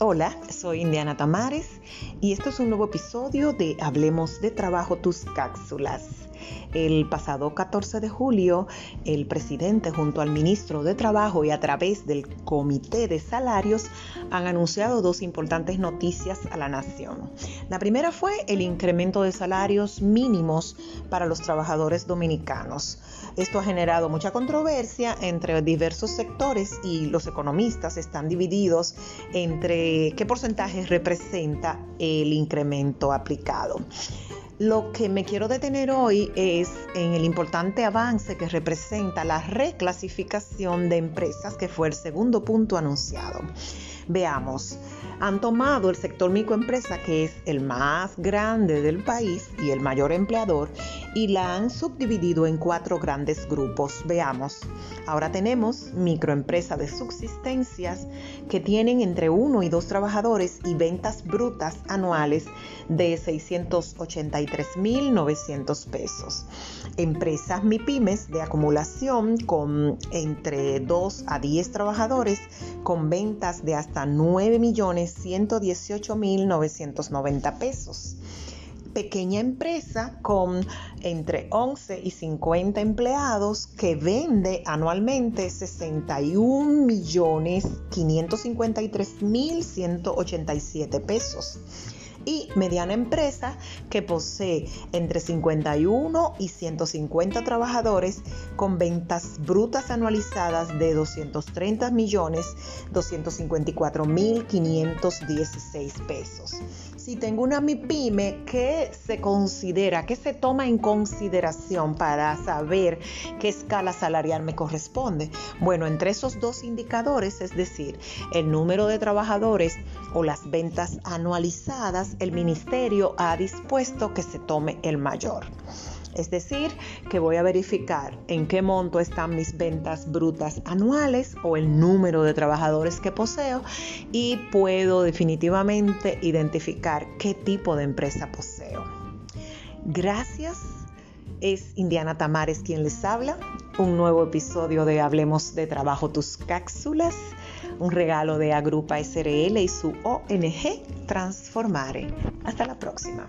Hola, soy Indiana Tamares y esto es un nuevo episodio de Hablemos de Trabajo, tus cápsulas. El pasado 14 de julio, el presidente junto al ministro de Trabajo y a través del Comité de Salarios han anunciado dos importantes noticias a la nación. La primera fue el incremento de salarios mínimos para los trabajadores dominicanos. Esto ha generado mucha controversia entre diversos sectores y los economistas están divididos entre qué porcentaje representa el incremento aplicado. Lo que me quiero detener hoy es en el importante avance que representa la reclasificación de empresas, que fue el segundo punto anunciado. Veamos, han tomado el sector microempresa, que es el más grande del país y el mayor empleador, y la han subdividido en cuatro grandes grupos. Veamos, ahora tenemos microempresa de subsistencias que tienen entre uno y dos trabajadores y ventas brutas anuales de 683.900 pesos. Empresas MIPIMES de acumulación con entre 2 a 10 trabajadores con ventas de hasta 9.118.990 pesos pequeña empresa con entre 11 y 50 empleados que vende anualmente 61 millones 553 mil 187 pesos y mediana empresa que posee entre 51 y 150 trabajadores con ventas brutas anualizadas de 230 millones 254 mil 516 pesos. Si tengo una MIPYME, ¿qué se considera, qué se toma en consideración para saber qué escala salarial me corresponde? Bueno, entre esos dos indicadores, es decir, el número de trabajadores o las ventas anualizadas, el ministerio ha dispuesto que se tome el mayor. Es decir, que voy a verificar en qué monto están mis ventas brutas anuales o el número de trabajadores que poseo y puedo definitivamente identificar qué tipo de empresa poseo. Gracias. Es Indiana Tamares quien les habla. Un nuevo episodio de Hablemos de Trabajo Tus Cápsulas un regalo de Agrupa SRL y su ONG Transformare. Hasta la próxima.